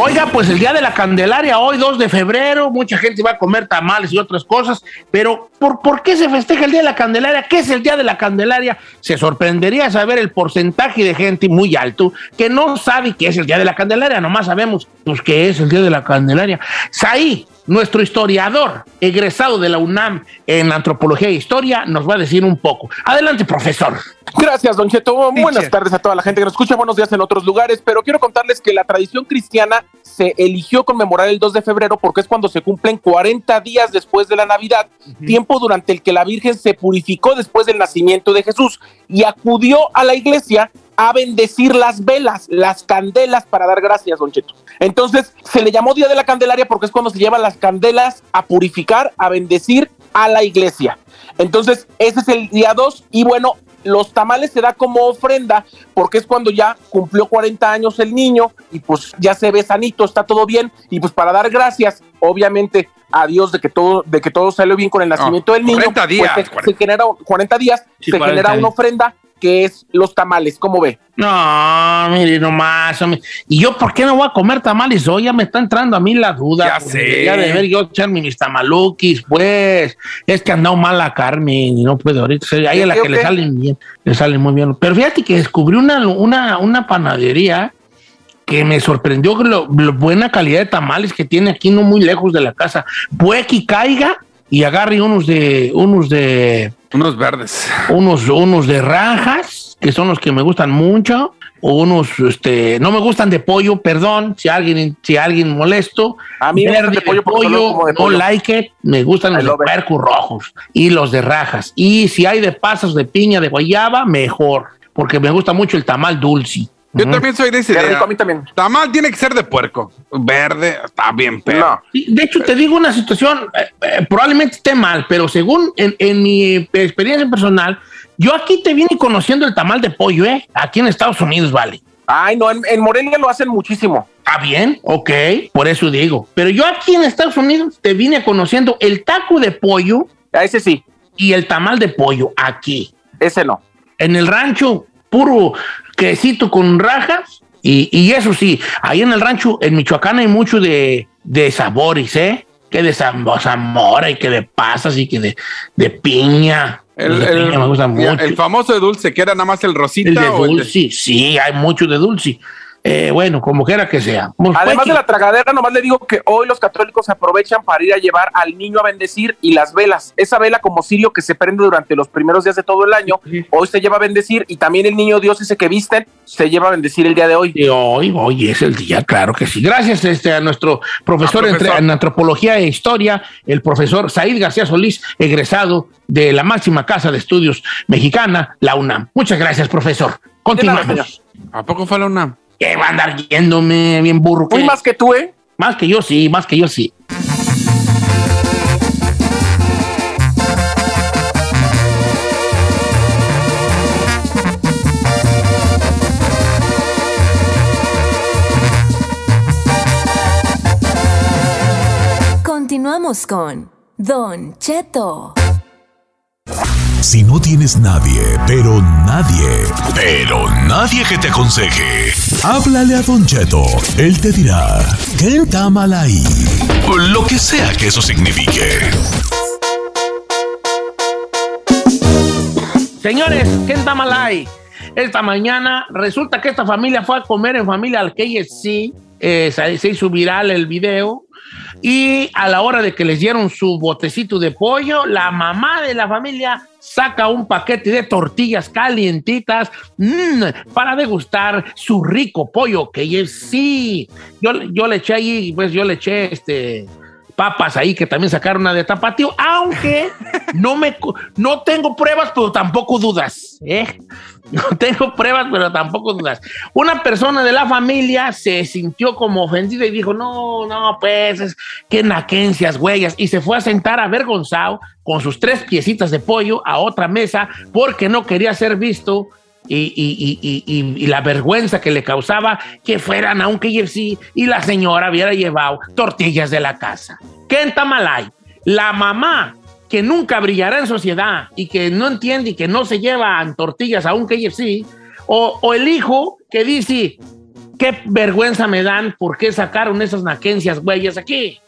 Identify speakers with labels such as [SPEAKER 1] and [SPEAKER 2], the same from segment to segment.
[SPEAKER 1] Oiga, pues el día de la Candelaria, hoy 2 de febrero, mucha gente va a comer tamales y otras cosas, pero ¿por, ¿por qué se festeja el día de la Candelaria? ¿Qué es el día de la Candelaria? Se sorprendería saber el porcentaje de gente muy alto que no sabe qué es el día de la Candelaria, nomás sabemos pues qué es el día de la Candelaria. Saí, nuestro historiador egresado de la UNAM en antropología e historia, nos va a decir un poco. Adelante, profesor.
[SPEAKER 2] Gracias, Don Cheto. Buenas tardes a toda la gente que nos escucha. Buenos días en otros lugares. Pero quiero contarles que la tradición cristiana se eligió conmemorar el 2 de febrero porque es cuando se cumplen 40 días después de la Navidad, tiempo durante el que la Virgen se purificó después del nacimiento de Jesús y acudió a la iglesia a bendecir las velas, las candelas para dar gracias, Don Cheto. Entonces se le llamó Día de la Candelaria porque es cuando se llevan las candelas a purificar, a bendecir a la iglesia. Entonces, ese es el día 2 y bueno, los tamales se da como ofrenda porque es cuando ya cumplió 40 años el niño y pues ya se ve sanito, está todo bien y pues para dar gracias, obviamente a Dios de que todo de que todo salió bien con el nacimiento del niño,
[SPEAKER 3] 40 días,
[SPEAKER 2] pues se,
[SPEAKER 3] 40.
[SPEAKER 2] se genera 40 días,
[SPEAKER 1] Sí,
[SPEAKER 2] se
[SPEAKER 1] 40
[SPEAKER 2] genera una ofrenda que es los tamales, ¿cómo ve?
[SPEAKER 1] No, mire nomás. hombre. ¿Y yo por qué no voy a comer tamales hoy? Ya me está entrando a mí la duda.
[SPEAKER 3] Ya
[SPEAKER 1] pues,
[SPEAKER 3] sé.
[SPEAKER 1] Ya de ver yo echarme mis tamaluquis, pues. Es que ha andado mal la Carmen y no puede ahorita. Ahí a la
[SPEAKER 2] ¿Qué,
[SPEAKER 1] que le salen bien, le salen muy bien. Pero fíjate que descubrí una, una, una panadería que me sorprendió lo, lo buena calidad de tamales que tiene aquí, no muy lejos de la casa. Puede que caiga y agarre unos de, unos de,
[SPEAKER 3] Unos verdes.
[SPEAKER 1] unos, unos de rajas, que son los que me gustan mucho, o unos, este, no me gustan de pollo, perdón, si alguien, si alguien molesto.
[SPEAKER 2] A mí me gustan de pollo como de
[SPEAKER 1] no
[SPEAKER 2] pollo.
[SPEAKER 1] like it, me gustan
[SPEAKER 2] I
[SPEAKER 1] los de rojos y los de rajas. Y si hay de pasas, de piña, de guayaba, mejor, porque me gusta mucho el tamal dulce.
[SPEAKER 3] Yo también soy de esa
[SPEAKER 2] Qué
[SPEAKER 3] idea.
[SPEAKER 2] rico, a mí también.
[SPEAKER 3] Tamal tiene que ser de puerco. Verde, está bien, pero.
[SPEAKER 2] No.
[SPEAKER 1] De hecho, te digo una situación, eh, eh, probablemente esté mal, pero según en, en mi experiencia personal, yo aquí te vine conociendo el tamal de pollo, ¿eh? Aquí en Estados Unidos, vale.
[SPEAKER 2] Ay, no, en, en Morelia lo hacen muchísimo.
[SPEAKER 1] Está bien, ok, por eso digo. Pero yo aquí en Estados Unidos te vine conociendo el taco de pollo
[SPEAKER 2] A ese sí,
[SPEAKER 1] y el tamal de pollo aquí.
[SPEAKER 2] ese no.
[SPEAKER 1] En el rancho, puro quesito con rajas. Y, y eso sí, ahí en el rancho, en Michoacán hay mucho de, de sabores, ¿eh? Que de zam- zamora y que de pasas y que de, de piña.
[SPEAKER 3] El,
[SPEAKER 1] de
[SPEAKER 3] el-
[SPEAKER 1] piña me gustan
[SPEAKER 3] mira,
[SPEAKER 1] mucho.
[SPEAKER 3] el famoso de dulce, que era nada más el rosita
[SPEAKER 1] El de
[SPEAKER 3] o el de-
[SPEAKER 1] dulce, sí, hay mucho de dulce. Eh, bueno, como quiera que sea. Pues,
[SPEAKER 2] Además
[SPEAKER 1] pues,
[SPEAKER 2] de la tragadera, nomás le digo que hoy los católicos se aprovechan para ir a llevar al niño a bendecir y las velas. Esa vela como cirio que se prende durante los primeros días de todo el año, hoy se lleva a bendecir y también el niño Dios ese que visten se lleva a bendecir el día de hoy.
[SPEAKER 1] de hoy, hoy es el día, claro que sí. Gracias este, a nuestro profesor,
[SPEAKER 3] Ah, profesor.
[SPEAKER 1] en antropología e historia, el profesor Said García Solís, egresado de la máxima casa de estudios mexicana, la UNAM. Muchas gracias, profesor. Continuamos.
[SPEAKER 3] ¿A poco fue la UNAM?
[SPEAKER 1] ¿Qué va a andar yéndome bien burro? ¿Qué?
[SPEAKER 2] más que tú, ¿eh?
[SPEAKER 1] Más que yo sí, más que yo sí.
[SPEAKER 4] Continuamos con Don Cheto.
[SPEAKER 5] Si no tienes nadie, pero nadie, pero nadie que te aconseje, háblale a Don Cheto. Él te dirá, ¿qué está mal ahí? Lo que sea que eso signifique.
[SPEAKER 1] Señores, ¿qué está mal ahí? Esta mañana resulta que esta familia fue a comer en familia al KFC. eh, se hizo viral el video. Y a la hora de que les dieron su botecito de pollo, la mamá de la familia saca un paquete de tortillas calientitas mm, para degustar su rico pollo KFC. Yo, yo le eché ahí, pues yo le eché este papas ahí que también sacaron una de tapatío, aunque no me no tengo pruebas, pero tampoco dudas, ¿eh? No tengo pruebas, pero tampoco dudas. Una persona de la familia se sintió como ofendida y dijo, no, no, pues, es que naquencias, huellas, y se fue a sentar avergonzado con sus tres piecitas de pollo a otra mesa porque no quería ser visto y, y- y- y- la vergüenza que le causaba que fueran a un KFC y la señora hubiera llevado tortillas de la casa. ¿Qué en Tamalay? La mamá que nunca brillará en sociedad y que no entiende y que no se lleva tortillas a un KFC, o, o el hijo que dice, qué vergüenza me dan, ¿por qué sacaron esas naquencias güeyes aquí?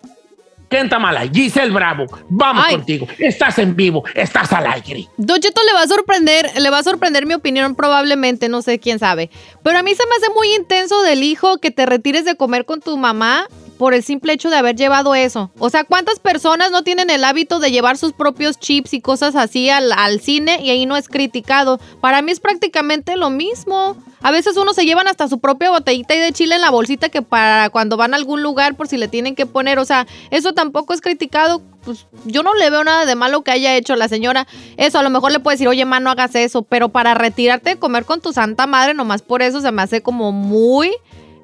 [SPEAKER 1] ¿Quién está mala? Giselle Bravo, vamos
[SPEAKER 6] Ay.
[SPEAKER 1] contigo. Estás en vivo, estás al aire.
[SPEAKER 6] Don Cheto le va a sorprender, le va a sorprender mi opinión probablemente, no sé quién sabe. Pero a mí se me hace muy intenso del hijo que te retires de comer con tu mamá por el simple hecho de haber llevado eso. O sea, ¿cuántas personas no tienen el hábito de llevar sus propios chips y cosas así al, al cine y ahí no es criticado? Para mí es prácticamente lo mismo. A veces uno se llevan hasta su propia botellita y de chile en la bolsita que para cuando van a algún lugar por si le tienen que poner, o sea, eso tampoco es criticado. Pues yo no le veo nada de malo que haya hecho la señora. Eso, a lo mejor le puede decir, oye, man, no hagas eso, pero para retirarte de comer con tu santa madre, nomás por eso se me hace como muy,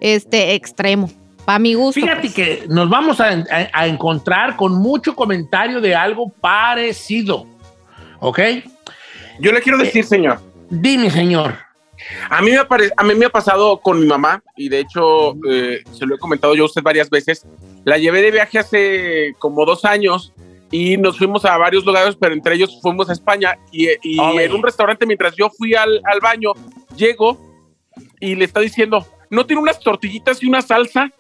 [SPEAKER 6] este, extremo. Para mi gusto.
[SPEAKER 1] Fíjate
[SPEAKER 6] pues.
[SPEAKER 1] que nos vamos a, a- a encontrar con mucho comentario de algo parecido. ¿Ok?
[SPEAKER 2] Yo le quiero decir, señor,
[SPEAKER 1] Dime, señor.
[SPEAKER 2] A mí, me ha pare- a mí me ha pasado con mi mamá y de hecho eh, se lo he comentado yo a usted varias veces. La llevé de viaje hace como dos años y nos fuimos a varios lugares, pero entre ellos fuimos a España y, y
[SPEAKER 1] Ole.
[SPEAKER 2] en un restaurante mientras yo fui al, al baño, llego y le está diciendo, ¿no tiene unas tortillitas y una salsa?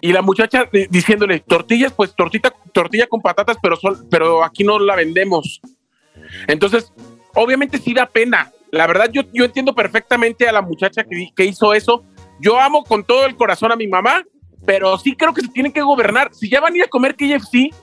[SPEAKER 2] Y la muchacha di- diciéndole, tortillas, pues tortita, tortilla con patatas, pero, sol- pero aquí no la vendemos. Entonces, obviamente sí da pena. La verdad, yo, yo entiendo perfectamente a la muchacha que, que hizo eso. Yo amo con todo el corazón a mi mamá, pero sí creo que se tienen que gobernar. Si ya van a ir a comer KFC,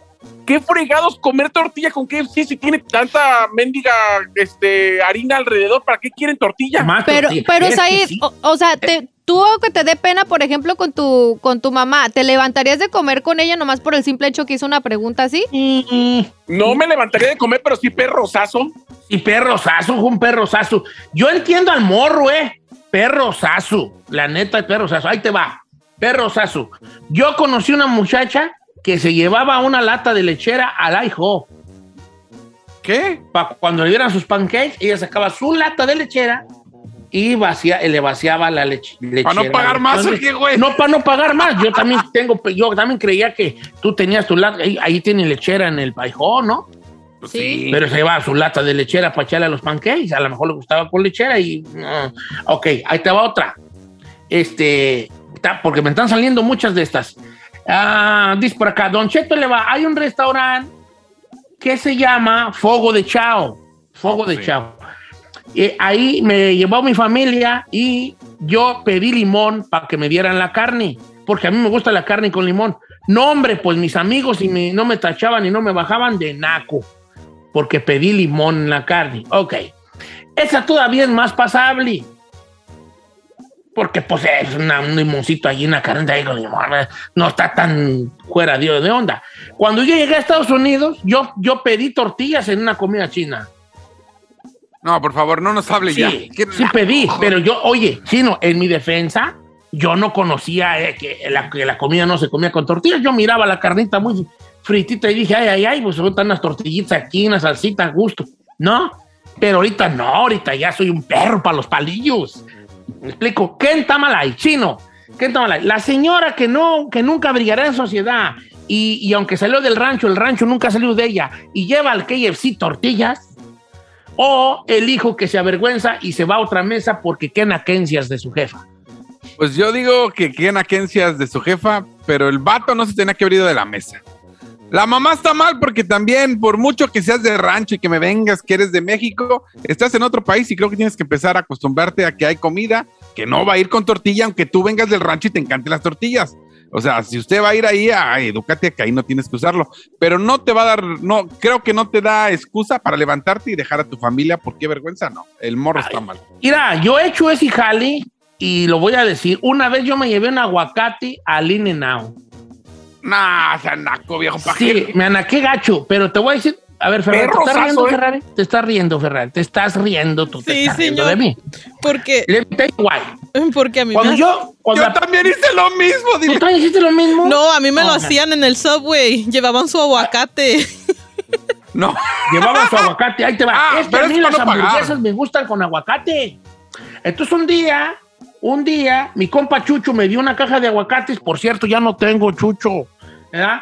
[SPEAKER 2] ¿qué fregados comer tortilla con KFC si tiene tanta mendiga este, harina alrededor? ¿Para qué quieren tortilla?
[SPEAKER 1] Más
[SPEAKER 6] Pero,
[SPEAKER 1] tortilla.
[SPEAKER 6] pero Said,
[SPEAKER 1] sí.
[SPEAKER 6] o, o sea, te, tú que te dé pena, por ejemplo, con tu, con tu mamá, ¿te levantarías de comer con ella nomás por el simple hecho que hizo una pregunta así?
[SPEAKER 1] Mm,
[SPEAKER 2] No me levantaría de comer, pero sí perrosazo.
[SPEAKER 1] Y perrosazo, un perrosazo. Yo entiendo al morro, eh. Perrosazo. La neta, perrosazo. Ahí te va. Perrosazo. Yo conocí una muchacha que se llevaba una lata de lechera al hijo.
[SPEAKER 3] ¿Qué?
[SPEAKER 1] Pa- cuando le dieran sus pancakes, ella sacaba su lata de lechera y vacía, le vaciaba la leche, lechera.
[SPEAKER 3] ¿Para no pagar más
[SPEAKER 1] Entonces,
[SPEAKER 3] qué, güey?
[SPEAKER 1] No, para no pagar más. Yo también tengo, yo también creía que tú tenías tu lata, ahí, ahí tiene lechera en el paijó, ¿no?
[SPEAKER 3] Pues
[SPEAKER 6] Sí.
[SPEAKER 1] Pero se llevaba su lata de lechera para echarle a los pancakes. A lo mejor le gustaba con lechera y. no. Ok, ahí te va otra. Este. Porque me están saliendo muchas de estas. Ah, dice por acá, Don Cheto le va. Hay un restaurante que se llama Fogo de Chao. Fogo de
[SPEAKER 3] sí.
[SPEAKER 1] Chao. Eh, ahí me llevó mi familia y yo pedí limón para que me dieran la carne, porque a mí me gusta la carne con limón. No, hombre, pues mis amigos y me- no me tachaban y no me bajaban de naco, porque pedí limón en la carne. Ok, esa todavía es más pasable, porque pues es una- un limoncito allí, una carne ahí con limón, eh, no está tan fuera de, de onda. Cuando yo llegué a Estados Unidos, yo, yo pedí tortillas en una comida china.
[SPEAKER 3] No, por favor, no nos hable ya.
[SPEAKER 1] Sí,
[SPEAKER 3] ¿Qué
[SPEAKER 1] sí pedí, pero yo, oye, Chino, en mi defensa, yo no conocía eh, que, la, que la comida no se comía con tortillas. Yo miraba la carnita muy fritita y dije, ay, ay, ay, pues son unas tortillitas aquí, una salsita a gusto. No, pero ahorita no, ahorita ya soy un perro para los palillos. Me explico, ¿qué Tamalay, Chino? ¿Qué Tamalay? La señora que, no, que nunca brillará en sociedad y, y aunque salió del rancho, el rancho nunca salió de ella y lleva al KFC tortillas o el hijo que se avergüenza y se va a otra mesa porque qué naquencias de su jefa.
[SPEAKER 3] Pues yo digo que queden agencias de su jefa, pero el vato no se tenía que haber ido de la mesa. La mamá está mal porque también, por mucho que seas de rancho y que me vengas, que eres de México, estás en otro país y creo que tienes que empezar a acostumbrarte a que hay comida que no va a ir con tortilla, aunque tú vengas del rancho y te encanten las tortillas. O sea, si usted va a ir ahí, ay, edúcate que ahí no tienes que usarlo. Pero no te va a dar, no, creo que no te da excusa para levantarte y dejar a tu familia, porque qué vergüenza, no. El morro está mal.
[SPEAKER 1] Mira, yo he hecho ese jale y lo voy a decir. Una vez yo me llevé un aguacate al In and Out.
[SPEAKER 3] Nah, sanaco, viejo pajero.
[SPEAKER 1] Sí, me anaqué gacho, pero te voy a decir. A ver, Ferrari, ¿te estás riendo,
[SPEAKER 2] ¿eh?
[SPEAKER 1] Ferrari? Te estás riendo, Ferrari. Te estás riendo, tú te
[SPEAKER 7] Sí,
[SPEAKER 1] estás riendo
[SPEAKER 7] señor.
[SPEAKER 1] de mí.
[SPEAKER 7] Porque,
[SPEAKER 1] Let me tell you why.
[SPEAKER 7] porque a mí
[SPEAKER 1] Cuando
[SPEAKER 7] me...
[SPEAKER 1] yo, cuando
[SPEAKER 3] Yo también hice lo mismo,
[SPEAKER 1] ¿Tú también hiciste lo mismo?
[SPEAKER 7] No, a mí me lo
[SPEAKER 1] Oh,
[SPEAKER 7] hacían en el subway. Llevaban su aguacate.
[SPEAKER 3] No.
[SPEAKER 1] Llevaba su aguacate, ahí te va.
[SPEAKER 3] Ah,
[SPEAKER 1] es que a mí
[SPEAKER 3] es
[SPEAKER 1] las
[SPEAKER 3] pagar.
[SPEAKER 1] hamburguesas me gustan con aguacate. Entonces un día, un día, mi compa Chucho me dio una caja de aguacates, por cierto, ya no tengo Chucho, ¿verdad?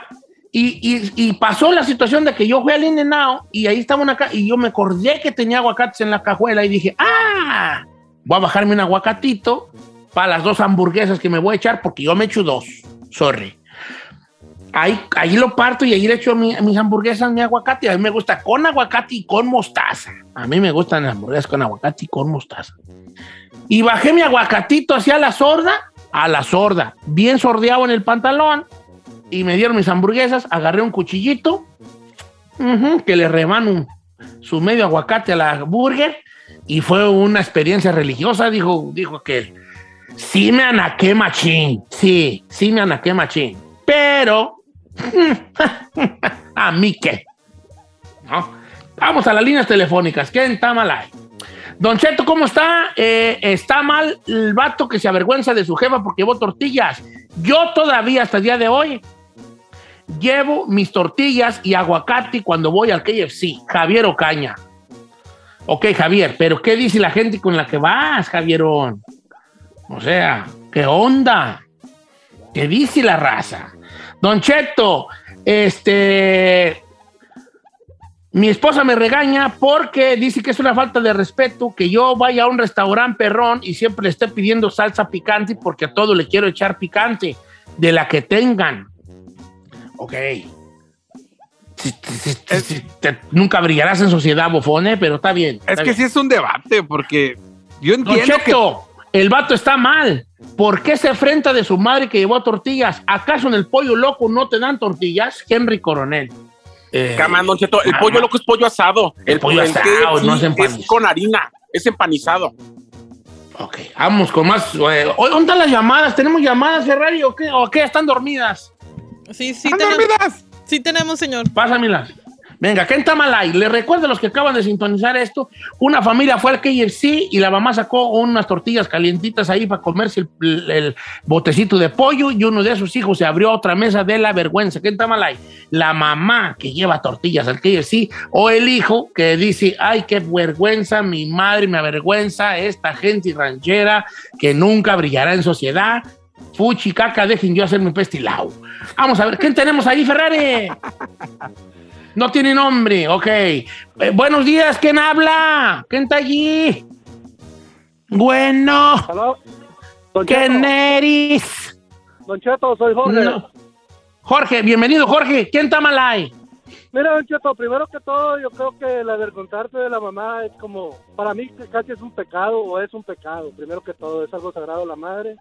[SPEAKER 1] Y, y- y pasó la situación de que yo fui al In-N-Out y ahí estaba una y yo me acordé que tenía aguacates en la cajuela y dije, ¡ah! Voy a bajarme un aguacatito para las dos hamburguesas que me voy a echar porque yo me echo dos. Sorry. Ahí, ahí lo parto y ahí le echo mi- mis hamburguesas, mi aguacate. A mí me gusta con aguacate y con mostaza. A mí me gustan las hamburguesas con aguacate y con mostaza. Y bajé mi aguacatito hacia la sorda, a la sorda, bien sordeado en el pantalón. Y me dieron mis hamburguesas, agarré un cuchillito, que le rebano un- su medio aguacate a la burger. Y fue una experiencia religiosa, dijo, dijo que sí me anaqué machín. Sí, sí me anaqué machín. Pero, a mí qué. ¿No? Vamos a las líneas telefónicas. ¿Quién está mal ahí? Don Cheto, ¿cómo está? Eh, está mal el vato que se avergüenza de su jefa porque llevó tortillas. Yo todavía hasta el día de hoy llevo mis tortillas y aguacate cuando voy al KFC. Javier Ocaña. Ok, Javier, pero ¿qué dice la gente con la que vas, Javierón? O sea, ¿qué onda? ¿Qué dice la raza? Don Cheto, este... Mi esposa me regaña porque dice que es una falta de respeto que yo vaya a un restaurante perrón y siempre le esté pidiendo salsa picante porque a todo le quiero echar picante, de la que tengan. Ok. Nunca brillarás en sociedad, bofone, pero está bien.
[SPEAKER 3] Es que
[SPEAKER 1] bien.
[SPEAKER 3] sí es un debate, porque yo entiendo que
[SPEAKER 1] el vato está mal. ¿Por qué se enfrenta de su madre que llevó tortillas? ¿Acaso en el pollo loco no te dan tortillas? Henry Coronel. Eh,
[SPEAKER 2] Camán, Don Cheto, el
[SPEAKER 1] Ah,
[SPEAKER 2] pollo loco es pollo asado.
[SPEAKER 1] El pollo
[SPEAKER 2] el
[SPEAKER 1] asado, no es empanizado.
[SPEAKER 2] con harina, es empanizado.
[SPEAKER 1] Ok, vamos con más. eh, ¿Dónde están las llamadas? ¿Tenemos llamadas, Ferrari, o qué? ¿O qué? ¿Están dormidas?
[SPEAKER 7] Sí, sí,
[SPEAKER 3] ¿Están
[SPEAKER 7] tenemos,
[SPEAKER 3] dormidas?
[SPEAKER 7] Sí tenemos, señor.
[SPEAKER 1] Pásamelas. Venga, ¿qué en Tamalay? Les recuerdo a los que acaban de sintonizar esto. Una familia fue al KFC y la mamá sacó unas tortillas calientitas ahí para comerse el, botecito de pollo y uno de sus hijos se abrió otra mesa de la vergüenza. ¿Qué en Tamalay? La mamá que lleva tortillas al KFC o el hijo que dice, ay, qué vergüenza, mi madre me avergüenza, esta gente ranchera que nunca brillará en sociedad. Fuchi, caca, dejen yo hacerme un pestilao. Vamos a ver, ¿quién tenemos ahí, Ferrari? No tiene nombre, ok. Eh, buenos días, ¿quién habla? ¿Quién está allí? Bueno,
[SPEAKER 8] Aló. Don
[SPEAKER 1] ¿quién
[SPEAKER 8] Cheto,
[SPEAKER 1] eres?
[SPEAKER 8] Don Cheto, soy Jorge.
[SPEAKER 1] No. Jorge, bienvenido, Jorge. ¿Quién está mal ahí?
[SPEAKER 8] Mira, Don Cheto, primero que todo, yo creo que el avergonzarte de la mamá es como, para mí casi es un pecado o es un pecado. Primero que todo, es algo sagrado la madre.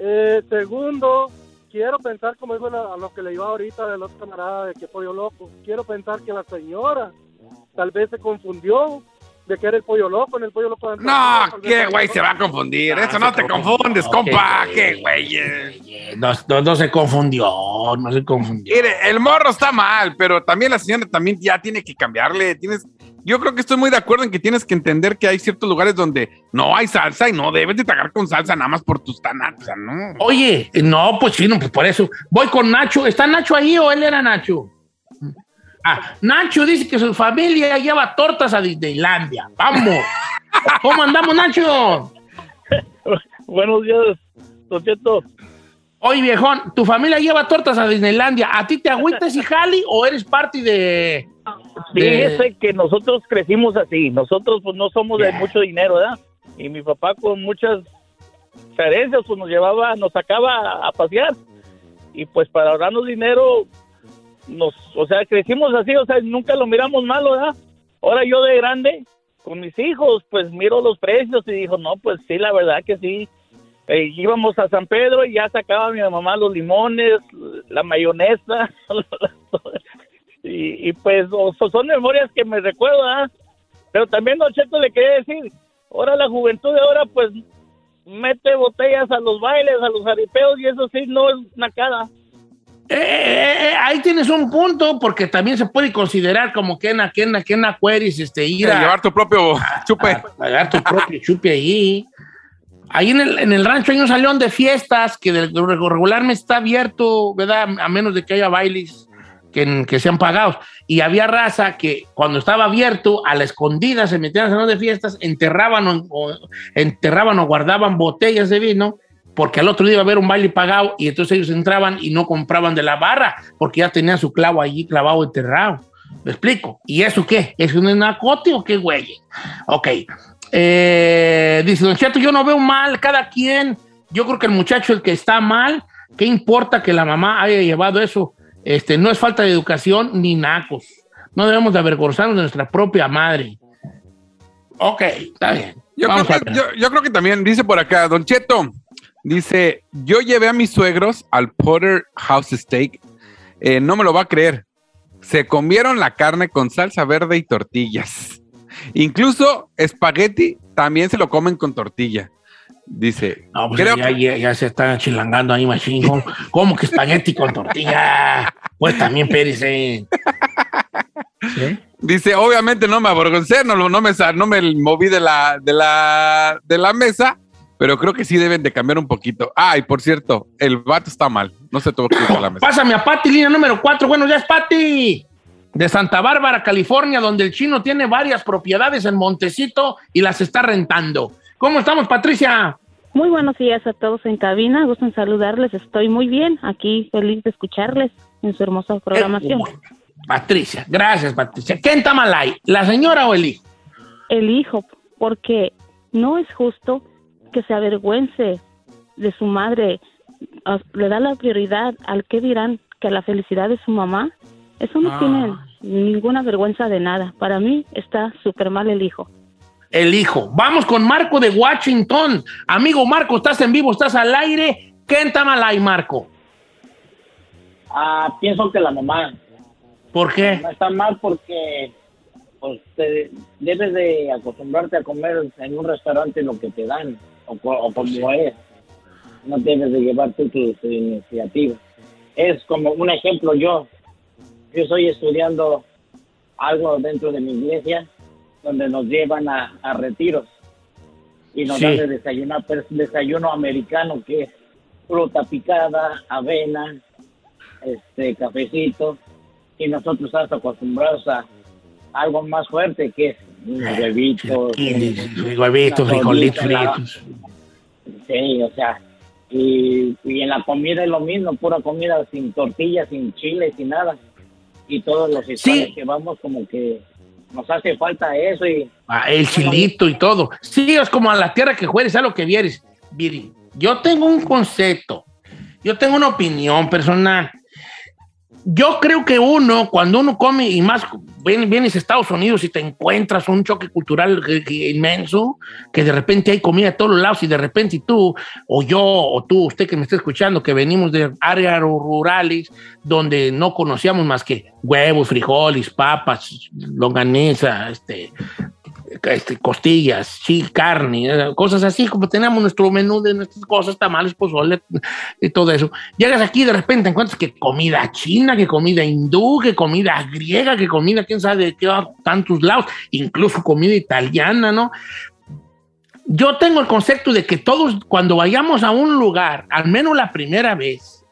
[SPEAKER 8] Eh, segundo, quiero pensar, como dijo la- a lo que le iba ahorita del otro camarada de que pollo loco, quiero pensar que la señora tal vez se confundió de que era el pollo loco, en el pollo loco. de
[SPEAKER 3] No, qué güey se va a confundir.
[SPEAKER 1] Ah,
[SPEAKER 3] Eso no te confundes, compa. Qué güey.
[SPEAKER 1] Eh, No, no- no se confundió, no se confundió.
[SPEAKER 3] Mire, el morro está mal, pero también la señora también ya tiene que cambiarle. Tienes, yo creo que estoy muy de acuerdo en que tienes que entender que hay ciertos lugares donde no hay salsa y no debes de tragar con salsa nada más por tus sea, no.
[SPEAKER 1] Oye, no, pues sí, no, pues por eso. Voy con Nacho. ¿Está Nacho ahí o él era Nacho? Ah, Nacho dice que su familia lleva tortas a Disneylandia. Vamos. ¿Cómo andamos, Nacho?
[SPEAKER 8] Buenos días, Don Cheto.
[SPEAKER 1] Oye, viejón, ¿tu familia lleva tortas a Disneylandia? ¿A ti te agüitas y jali o eres parte de...?
[SPEAKER 9] Fíjese que nosotros crecimos así. Nosotros pues no somos de mucho dinero, ¿verdad? Y mi papá con muchas carencias pues nos llevaba, nos sacaba a pasear. Y pues para ahorrarnos dinero, nos, o sea, crecimos así, o sea, nunca lo miramos malo, ¿verdad? Ahora yo de grande, con mis hijos, pues miro los precios y dijo, no, pues sí, la verdad que sí. Eh, íbamos a San Pedro y ya sacaba mi mamá los limones, la mayonesa, y, y pues o- son memorias que me recuerdo, ¿ah? Pero también, Don Cheto, le quería decir, ahora la juventud de ahora, pues, mete botellas a los bailes, a los jaripeos, y eso sí, no es nacada.
[SPEAKER 1] Eh, eh, eh, ahí tienes un punto, porque también se puede considerar como que en que en que en este, ir a,
[SPEAKER 3] llevar tu propio chupe.
[SPEAKER 1] a pagar tu propio chupe ahí. Ahí en el, en el rancho hay un salón de fiestas que regularmente está abierto, ¿verdad? A menos de que haya bailes que, que sean pagados. Y había raza que cuando estaba abierto, a la escondida se metían al salón de fiestas, enterraban o, o- enterraban o guardaban botellas de vino porque al otro día iba a haber un baile pagado y entonces ellos entraban y no compraban de la barra porque ya tenían su clavo allí clavado enterrado. ¿Me explico? ¿Y eso qué? ¿Es un narcote o qué, güey? Ok. Eh, dice Don Cheto, yo no veo mal cada quien. Yo creo que el muchacho, el que está mal, ¿qué importa que la mamá haya llevado eso? Este, no es falta de educación ni nacos. No debemos de avergonzarnos de nuestra propia madre. Ok, está bien.
[SPEAKER 3] Yo creo, que,
[SPEAKER 1] ver.
[SPEAKER 3] yo, yo creo que también, dice por acá, Don Cheto, dice, yo llevé a mis suegros al Porter House Steak, Eh, no me lo va a creer, se comieron la carne con salsa verde y tortillas. Incluso espagueti también se lo comen con tortilla. Dice,
[SPEAKER 1] No, pues
[SPEAKER 3] creo
[SPEAKER 1] ya,
[SPEAKER 3] que-
[SPEAKER 1] ya- ya se están chilangando ahí, machín. ¿Cómo, cómo que espagueti con tortilla? Pues también, Pérez. eh. ¿Sí?
[SPEAKER 3] Dice, obviamente no me avergoncé, no, lo- no, me, no me moví de la, de, la, de la mesa, pero creo que sí deben de cambiar un poquito. Ah, y por cierto, el vato está mal, no se tuvo que ir a la mesa.
[SPEAKER 1] Pásame a Pati, línea número 4. Bueno, ya es Pati. De Santa Bárbara, California, donde el chino tiene varias propiedades en Montecito y las está rentando. ¿Cómo estamos, Patricia?
[SPEAKER 10] Muy buenos días a todos en cabina. Gusto en saludarles. Estoy muy bien. Aquí feliz de escucharles en su hermosa programación.
[SPEAKER 1] Eh, Patricia, gracias, Patricia. ¿Quién está mal ahí? ¿La señora o el hijo?
[SPEAKER 10] El hijo, porque no es justo que se avergüence de su madre. Le da la prioridad al que dirán que a la felicidad de su mamá. Eso no
[SPEAKER 1] Ah.
[SPEAKER 10] tiene ninguna vergüenza de nada. Para mí está súper mal el hijo.
[SPEAKER 1] El hijo. Vamos con Marco de Washington. Amigo Marco, estás en vivo, estás al aire. ¿Quién está mal ahí, Marco?
[SPEAKER 11] Ah, pienso que la mamá
[SPEAKER 1] ¿Por qué?
[SPEAKER 11] no está mal porque pues, te- debes de acostumbrarte a comer en un restaurante lo que te dan o, co- o como es. No debes de llevar tú tus iniciativas. Es como un ejemplo yo. Yo estoy estudiando algo dentro de mi iglesia donde nos llevan a, a retiros y nos
[SPEAKER 1] Sí.
[SPEAKER 11] dan de desayunar, pero es desayuno americano que es fruta picada, avena, este cafecito y nosotros estamos acostumbrados a algo más fuerte que es unos huevitos,
[SPEAKER 1] Huevitos,
[SPEAKER 11] una
[SPEAKER 1] frijolitos fritos.
[SPEAKER 11] Sí, o sea, y, y en la comida es lo mismo, pura comida sin tortilla, sin chile, sin nada. Y todos los hispanos que vamos como que nos hace falta eso y
[SPEAKER 1] Ah, el chilito y todo. Sí, es como a la tierra que jueres, a lo que vieres. Viri, yo tengo un concepto, yo tengo una opinión personal. Yo creo que uno, cuando uno come, y más vienes a Estados Unidos y te encuentras un choque cultural inmenso, que de repente hay comida a todos los lados y de repente tú, o yo, o tú, usted que me está escuchando, que venimos de áreas rurales donde no conocíamos más que huevos, frijoles, papas, longaniza, este, este, costillas, sí, carne, eh, cosas así, como tenemos nuestro menú de nuestras cosas, tamales, pozole y todo eso. Llegas aquí y de repente encuentras que comida china, que comida hindú, que comida griega, que comida, quién sabe de qué tantos lados, incluso comida italiana, ¿no? Yo tengo el concepto de que todos, cuando vayamos a un lugar, al menos la primera vez,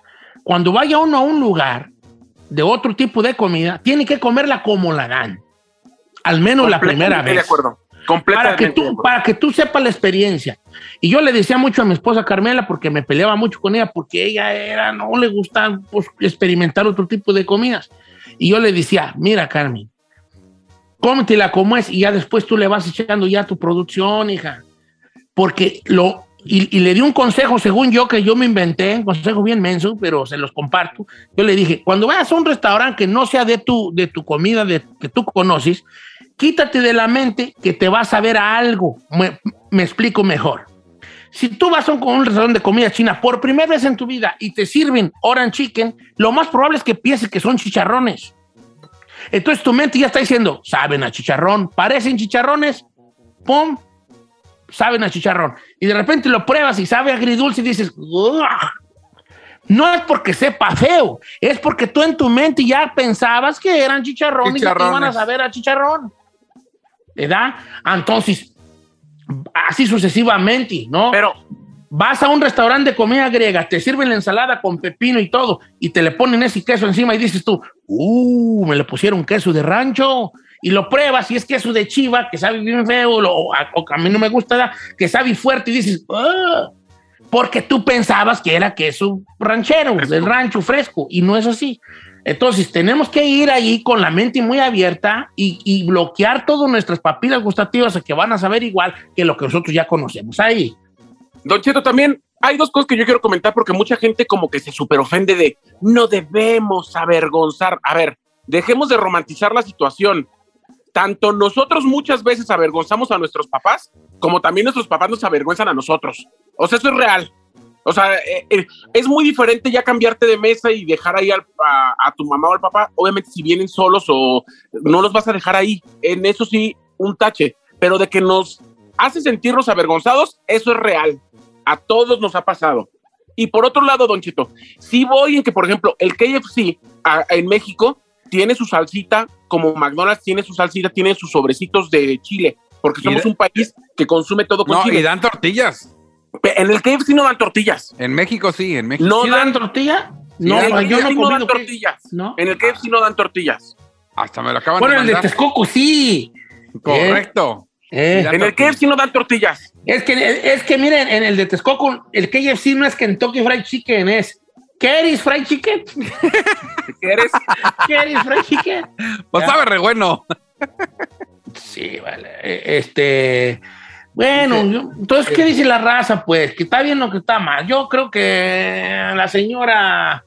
[SPEAKER 1] cuando vaya uno a un lugar de otro tipo de comida, tiene que comerla como la dan. Al menos la primera vez.
[SPEAKER 2] de acuerdo.
[SPEAKER 1] Para que, tú, para que tú sepas la experiencia. Y yo le decía mucho a mi esposa Carmela porque me peleaba mucho con ella porque ella era, no le gusta pues, experimentar otro tipo de comidas. Y yo le decía, mira Carmen, cómetela como es y ya después tú le vas echando ya tu producción, hija. Porque lo, y, y le di un consejo, según yo, que yo me inventé, un consejo bien menso, pero se los comparto. Yo le dije, cuando vayas a un restaurante que no sea de tu, de tu comida de, que tú conoces, quítate de la mente que te vas a ver a algo. Me, me explico mejor. Si tú vas a un, un restaurante de comida china por primera vez en tu vida y te sirven orange chicken, lo más probable es que pienses que son chicharrones. Entonces tu mente ya está diciendo, saben a chicharrón, parecen chicharrones, pum, saben a chicharrón. Y de repente lo pruebas y sabe agridulce y dices, "Ugh". no es porque sepa feo, es porque tú en tu mente ya pensabas que eran chicharrones, y que iban a saber a chicharrón. ¿Verdad? Entonces, así sucesivamente, ¿no? Pero vas a un restaurante de comida griega, te sirven la ensalada con pepino y todo, y te le ponen ese queso encima y dices tú, uh, me le pusieron queso de rancho. Y lo pruebas y es queso de chiva, que sabe bien feo, lo- o o a mí no me gusta, que sabe fuerte y dices, "Ah". Porque tú pensabas que era queso ranchero, del rancho fresco, y no es así. Entonces, tenemos que ir ahí con la mente muy abierta y, y bloquear todas nuestras papilas gustativas que van a saber igual que lo que nosotros ya conocemos ahí.
[SPEAKER 2] Don Cheto, también hay dos cosas que yo quiero comentar porque mucha gente como que se super ofende de no debemos avergonzar. A ver, dejemos de romantizar la situación. Tanto nosotros muchas veces avergonzamos a nuestros papás, como también nuestros papás nos avergüenzan a nosotros. O sea, eso es real. O sea, eh, eh, es muy diferente ya cambiarte de mesa y dejar ahí a, tu mamá o al papá. Obviamente, si vienen solos o no los vas a dejar ahí, en eso sí, un tache. Pero de que nos hace sentirnos avergonzados, eso es real. A todos nos ha pasado. Y por otro lado, Don Chito, sí voy en que, por ejemplo, el KFC en México tiene su salsita, como McDonald's tiene su salsita, tiene sus sobrecitos de chile, porque somos
[SPEAKER 3] de-
[SPEAKER 2] un país que consume todo con
[SPEAKER 3] No,
[SPEAKER 2] chile.
[SPEAKER 3] y dan tortillas.
[SPEAKER 2] En el KFC no dan tortillas.
[SPEAKER 3] En México sí, en México.
[SPEAKER 2] No
[SPEAKER 1] ¿Sí
[SPEAKER 2] dan
[SPEAKER 1] dan tortilla?
[SPEAKER 2] No, en el
[SPEAKER 1] yo no
[SPEAKER 2] KFC
[SPEAKER 1] he
[SPEAKER 2] no dan tortillas.
[SPEAKER 1] ¿No?
[SPEAKER 2] En el KFC no dan tortillas.
[SPEAKER 3] Hasta me lo acaban
[SPEAKER 1] Bueno,
[SPEAKER 3] de
[SPEAKER 1] el de. Texcoco sí.
[SPEAKER 3] Correcto.
[SPEAKER 1] Eh,
[SPEAKER 3] dan
[SPEAKER 2] En el. KFC no dan tortillas.
[SPEAKER 1] Es que, es que miren, en el de Texcoco, el KFC no es Kentucky Fried Chicken, es Kerry's Fried Chicken.
[SPEAKER 2] ¿Qué eres?
[SPEAKER 1] Kerry's Fried Chicken.
[SPEAKER 3] Pues sabe re bueno.
[SPEAKER 1] Sí, vale. Eh, Este. Bueno, yo- entonces, ¿qué dice la raza? Pues que está bien o que está mal. Yo creo que la señora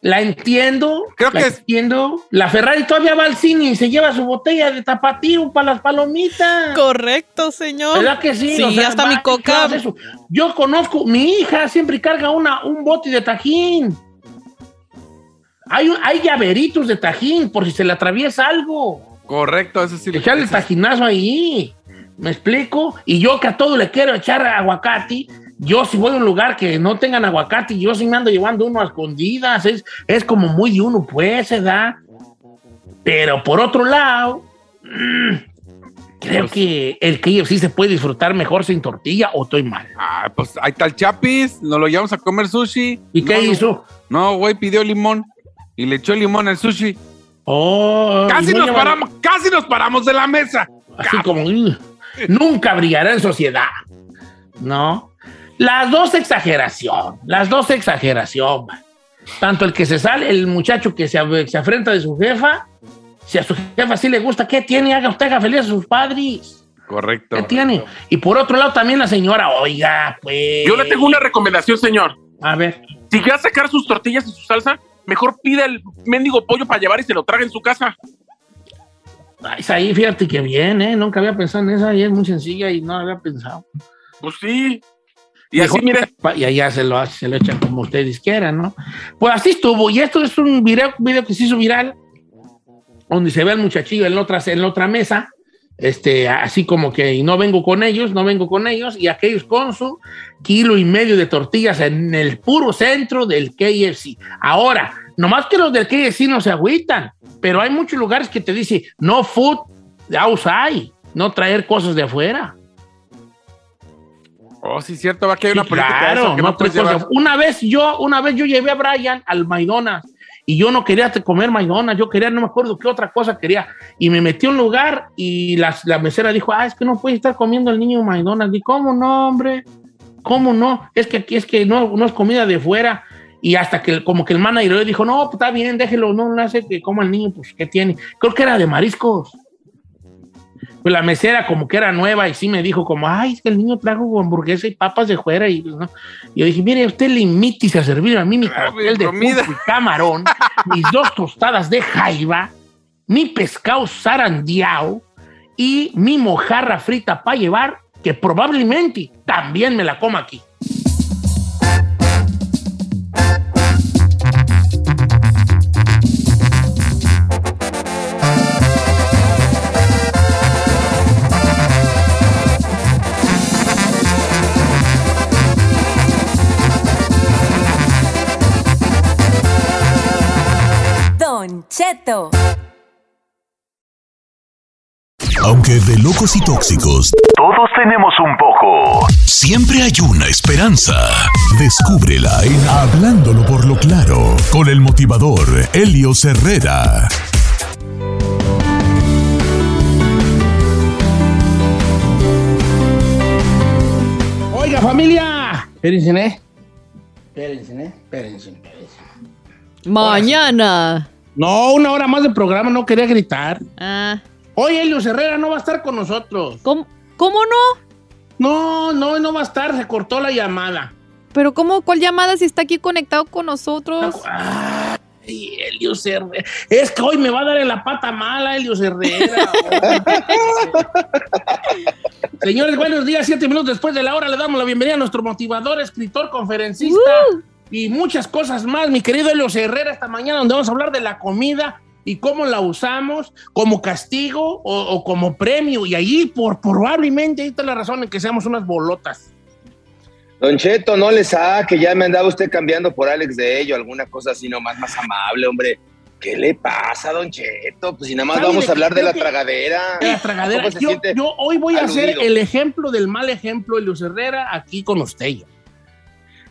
[SPEAKER 1] la entiendo.
[SPEAKER 3] Creo
[SPEAKER 1] la
[SPEAKER 3] que es-
[SPEAKER 1] entiendo. La Ferrari todavía va al cine y se lleva su botella de tapatío para las palomitas.
[SPEAKER 7] Correcto, señor.
[SPEAKER 1] ¿Verdad que sí?
[SPEAKER 7] Sí,
[SPEAKER 1] O sea,
[SPEAKER 7] hasta
[SPEAKER 1] va
[SPEAKER 7] mi
[SPEAKER 1] y
[SPEAKER 7] coca.
[SPEAKER 1] eso. Yo conozco, mi hija siempre carga una, un bote de tajín. Hay, hay llaveritos de tajín por si se le atraviesa algo.
[SPEAKER 3] Correcto, eso sí.
[SPEAKER 1] Echarle el tajinazo ahí. ¿Me explico? Y yo que a todo le quiero echar aguacate. Yo si voy a un lugar que no tengan aguacate, yo sí me ando llevando uno a escondidas. Es, es como muy de uno, pues, se da. Pero por otro lado, mm, creo
[SPEAKER 3] Pues-
[SPEAKER 1] que el KFC se puede disfrutar mejor sin tortilla o estoy mal.
[SPEAKER 3] Ah, pues ahí está el Chapis, nos lo llevamos a comer sushi.
[SPEAKER 1] ¿Y qué
[SPEAKER 3] No,
[SPEAKER 1] hizo?
[SPEAKER 3] No, güey, pidió limón y le echó limón al sushi.
[SPEAKER 1] Oh,
[SPEAKER 3] Casi nos paramos, casi nos paramos de la mesa.
[SPEAKER 1] Así como "Ugh, nunca brillará en sociedad. ¿No? Las dos exageración, las dos exageración. man. Tanto el que se sale, el muchacho que se, se afrenta de su jefa, si a su jefa sí le gusta, ¿qué tiene? Haga usted haga feliz a sus padres.
[SPEAKER 3] Correcto.
[SPEAKER 1] ¿Qué tiene? Y por otro lado también la señora, oiga, pues.
[SPEAKER 2] Yo le tengo una recomendación, señor.
[SPEAKER 1] A ver.
[SPEAKER 2] Si quiere sacar sus tortillas y su salsa, mejor pida el mendigo pollo para llevar y se lo traga en su casa.
[SPEAKER 1] Ay, ahí fíjate que bien, ¿eh? Nunca había pensado en esa y es muy sencilla y no había pensado.
[SPEAKER 2] Pues sí. Y así, mire,
[SPEAKER 1] Y allá se lo, hace- se lo echan como ustedes quieran, ¿no? Pues así estuvo. Y esto es un video, video que se hizo viral, donde se ve al muchachillo en la otra, en la otra mesa, este, así como que y no vengo con ellos, no vengo con ellos, y aquellos con su kilo y medio de tortillas en el puro centro del KFC. Ahora, nomás que los del KFC no se agüitan, pero hay muchos lugares que te dicen no food outside, no traer cosas de afuera.
[SPEAKER 3] Oh, sí, cierto, va que hay una política
[SPEAKER 1] claro,
[SPEAKER 3] eso que
[SPEAKER 1] no
[SPEAKER 3] no llevar.
[SPEAKER 1] Una vez yo, una vez yo llevé a Brian al McDonald's y yo no quería comer McDonald's, yo quería, no me acuerdo qué otra cosa quería. Y me metí a un lugar y la, la mesera dijo, ah, es que no puede estar comiendo el niño McDonald's. Y ¿cómo no, hombre? ¿Cómo no? Es que aquí es que no, no es comida de fuera. Y hasta que como que el manager le dijo, no, pues está bien, déjelo, no le hace que coma el niño, pues ¿qué tiene? Creo que era de mariscos. Pues la mesera como que era nueva y sí me dijo como, ay, es que el niño trajo hamburguesa y papas de fuera. Y, pues, ¿no? Y yo dije, mire, usted limítese a servirme a mí mi cóctel de
[SPEAKER 3] comida.
[SPEAKER 1] y camarón, mis dos tostadas de jaiba, mi pescado zarandeado y mi mojarra frita para llevar, que probablemente también me la coma aquí.
[SPEAKER 4] Cheto.
[SPEAKER 5] Aunque de locos y tóxicos,
[SPEAKER 12] Todos tenemos un poco.
[SPEAKER 5] siempre hay una esperanza. Descúbrela en Hablándolo por lo claro, con el motivador Helio Herrera.
[SPEAKER 1] Oiga, familia, Espérense, ¿eh? Espérense, ¿eh? Espérense, espérense.
[SPEAKER 6] Mañana.
[SPEAKER 1] No, una hora más de programa, no quería gritar.
[SPEAKER 6] Ah.
[SPEAKER 1] Hoy Helios Herrera no va a estar con nosotros.
[SPEAKER 6] ¿Cómo, cómo no?
[SPEAKER 1] No, no, no va a estar, se cortó la llamada.
[SPEAKER 6] Pero ¿cómo? ¿Cuál llamada si está aquí conectado con nosotros?
[SPEAKER 1] Ay, Helios Herrera. Es que hoy me va a dar en la pata mala, Helios Herrera. Señores, buenos días. Siete minutos después de la hora le damos la bienvenida a nuestro motivador, escritor, conferencista y muchas cosas más. Mi querido Helios Herrera, esta mañana donde vamos a hablar de la comida y cómo la usamos como castigo o, o como premio. Y allí por, probablemente ahí está la razón en que seamos unas bolotas.
[SPEAKER 13] Don Cheto, no le saque, ya me andaba usted cambiando por Alex de ello, alguna cosa así nomás más amable, hombre. ¿Qué le pasa, Don Cheto? Pues si nada más
[SPEAKER 1] ¿Sabe
[SPEAKER 13] vamos a hablar de la
[SPEAKER 1] que-
[SPEAKER 13] tragadera.
[SPEAKER 1] De la tragadera.
[SPEAKER 13] ¿Cómo se
[SPEAKER 1] Yo, yo hoy voy a hacer el ejemplo del mal ejemplo de Luz Herrera aquí con usted.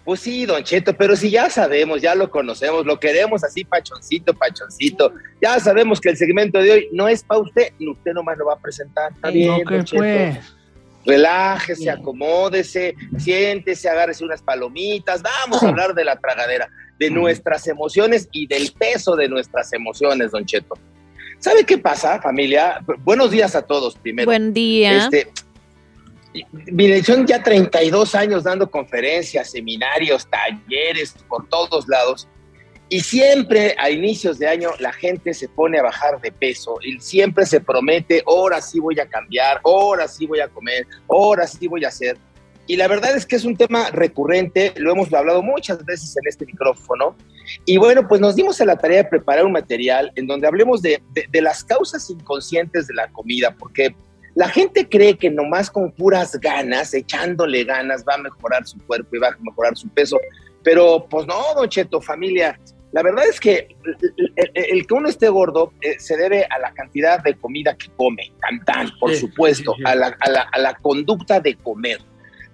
[SPEAKER 13] Pues sí, Don Cheto, pero si ya sabemos, ya lo conocemos, lo queremos así pachoncito, pachoncito. Ya sabemos que el segmento de hoy no es para usted, usted nomás lo va a presentar. Está bien,
[SPEAKER 1] No, ¿qué
[SPEAKER 13] Don Cheto.
[SPEAKER 1] pues?
[SPEAKER 13] Relájese, acomódese, siéntese, agárrese unas palomitas. Vamos a hablar de la tragadera, de nuestras emociones y del peso de nuestras emociones, Don Cheto. ¿Sabe qué pasa, familia? Buenos días a todos primero.
[SPEAKER 6] Buen día.
[SPEAKER 13] Este, Son ya 32 años dando conferencias, seminarios, talleres por todos lados. Y siempre a inicios de año la gente se pone a bajar de peso y siempre se promete, ahora sí voy a cambiar, ahora sí voy a comer, ahora sí voy a hacer. Y la verdad es que es un tema recurrente, lo hemos hablado muchas veces en este micrófono. Y bueno, pues nos dimos a la tarea de preparar un material en donde hablemos de, de- de las causas inconscientes de la comida, porque la gente cree que nomás con puras ganas, echándole ganas, va a mejorar su cuerpo y va a mejorar su peso. Pero pues no, Don Cheto, familia, la verdad es que el, el- el que uno esté gordo eh, se debe a la cantidad de comida que come, tan tan, por
[SPEAKER 1] Sí,
[SPEAKER 13] supuesto,
[SPEAKER 1] sí, sí.
[SPEAKER 13] A, la, a la- a la conducta de comer.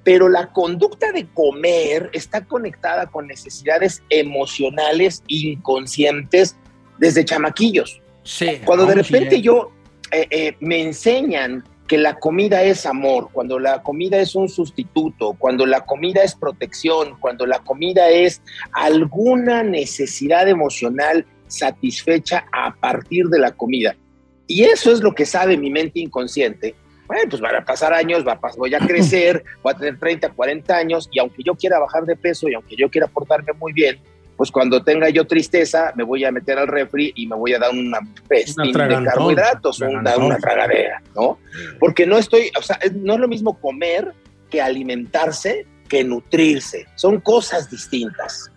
[SPEAKER 13] Pero la conducta de comer está conectada con necesidades emocionales inconscientes desde chamaquillos.
[SPEAKER 1] Sí.
[SPEAKER 13] Cuando de repente
[SPEAKER 1] ya.
[SPEAKER 13] yo eh, eh, me enseñan que la comida es amor, cuando la comida es un sustituto, cuando la comida es protección, cuando la comida es alguna necesidad emocional satisfecha a partir de la comida. Y eso es lo que sabe mi mente inconsciente. Bueno, pues van a pasar años, va a pas- voy a crecer, voy a tener 30, 40 años y aunque yo quiera bajar de peso y aunque yo quiera portarme muy bien, pues cuando tenga yo tristeza me voy a meter al refri y me voy a dar una festín de carbohidratos, una, una tragadera, ¿no? Porque no estoy, o sea, no es lo mismo comer que alimentarse que nutrirse. Son cosas distintas.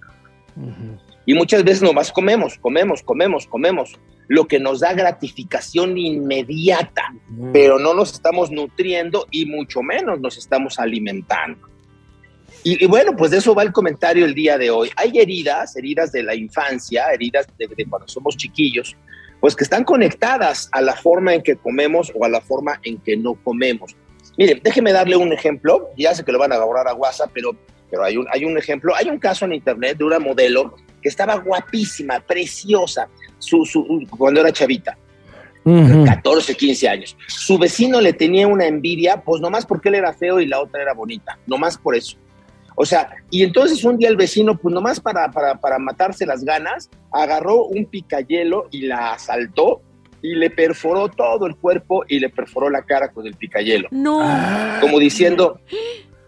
[SPEAKER 13] Y muchas veces nomás comemos, comemos, comemos, comemos, lo que nos da gratificación inmediata, pero no nos estamos nutriendo y mucho menos nos estamos alimentando. Y, y bueno, pues de eso va el comentario el día de hoy. Hay heridas, heridas de la infancia, heridas de, de cuando somos chiquillos, pues que están conectadas a la forma en que comemos o a la forma en que no comemos. Miren, déjeme darle un ejemplo, ya sé que lo van a agarrar a WhatsApp, pero, pero hay, un, hay un ejemplo, hay un caso en internet de una modelo que estaba guapísima, preciosa, su, su, cuando era chavita. 14, 15 años. Su vecino le tenía una envidia, pues nomás porque él era feo y la otra era bonita, nomás por eso. O sea, y entonces un día el vecino, pues nomás para, para, para matarse las ganas, agarró un picayelo y la asaltó y le perforó todo el cuerpo y le perforó la cara con el picayelo.
[SPEAKER 6] No.
[SPEAKER 13] Como diciendo,